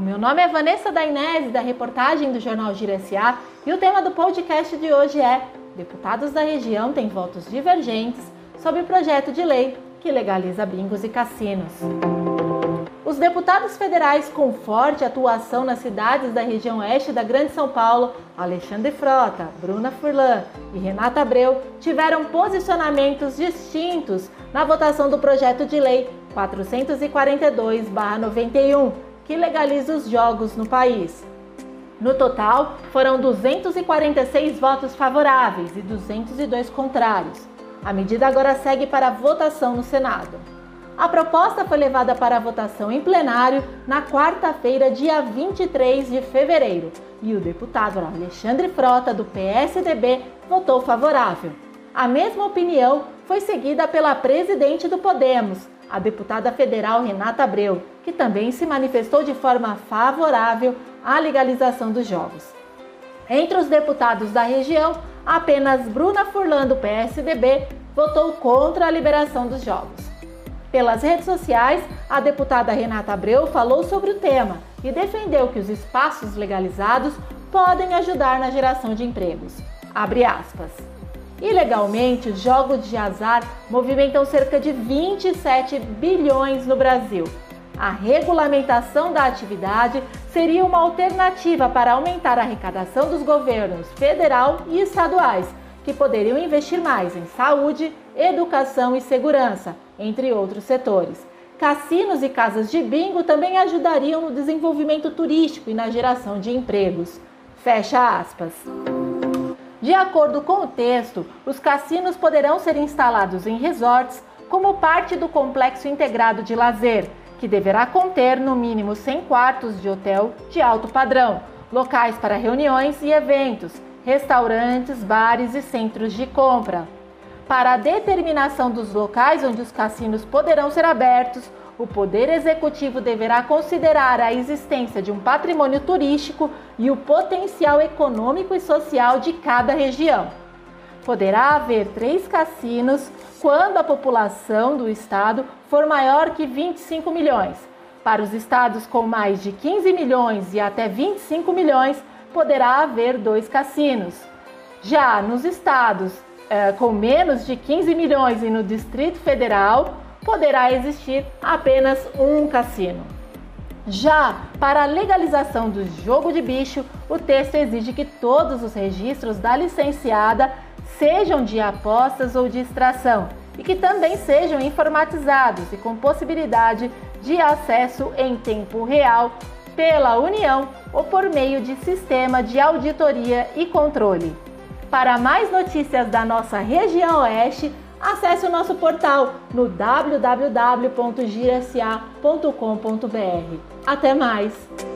meu nome é Vanessa Dainese, da reportagem do Jornal S.A. e o tema do podcast de hoje é Deputados da região têm votos divergentes sobre o projeto de lei que legaliza bingos e cassinos. Os deputados federais com forte atuação nas cidades da região oeste da Grande São Paulo, Alexandre Frota, Bruna Furlan e Renata Abreu, tiveram posicionamentos distintos na votação do projeto de lei 442-91, que legaliza os jogos no país. No total, foram 246 votos favoráveis e 202 contrários. A medida agora segue para votação no Senado. A proposta foi levada para votação em plenário na quarta-feira, dia 23 de fevereiro, e o deputado Alexandre Frota, do PSDB, votou favorável. A mesma opinião foi seguida pela presidente do Podemos, a deputada federal Renata Abreu, que também se manifestou de forma favorável à legalização dos jogos. Entre os deputados da região, apenas Bruna Furlan, do PSDB, votou contra a liberação dos jogos. Pelas redes sociais, a deputada Renata Abreu falou sobre o tema e defendeu que os espaços legalizados podem ajudar na geração de empregos. Abre aspas. Ilegalmente, os jogos de azar movimentam cerca de 27 bilhões no Brasil. A regulamentação da atividade seria uma alternativa para aumentar a arrecadação dos governos federal e estaduais, que poderiam investir mais em saúde, educação e segurança, entre outros setores. Cassinos e casas de bingo também ajudariam no desenvolvimento turístico e na geração de empregos. Fecha aspas. De acordo com o texto, os cassinos poderão ser instalados em resorts como parte do complexo integrado de lazer, que deverá conter no mínimo 100 quartos de hotel de alto padrão, locais para reuniões e eventos, restaurantes, bares e centros de compra. Para a determinação dos locais onde os cassinos poderão ser abertos, o Poder Executivo deverá considerar a existência de um patrimônio turístico e o potencial econômico e social de cada região. Poderá haver três cassinos quando a população do estado for maior que 25 milhões. Para os estados com mais de 15 milhões e até 25 milhões, poderá haver dois cassinos. Já nos estados é, com menos de 15 milhões e no Distrito Federal, poderá existir apenas um cassino. Já para a legalização do jogo de bicho, o texto exige que todos os registros da licenciada sejam de apostas ou de extração e que também sejam informatizados e com possibilidade de acesso em tempo real pela União ou por meio de sistema de auditoria e controle. Para mais notícias da nossa região oeste, acesse o nosso portal no www.girsa.com.br. Até mais!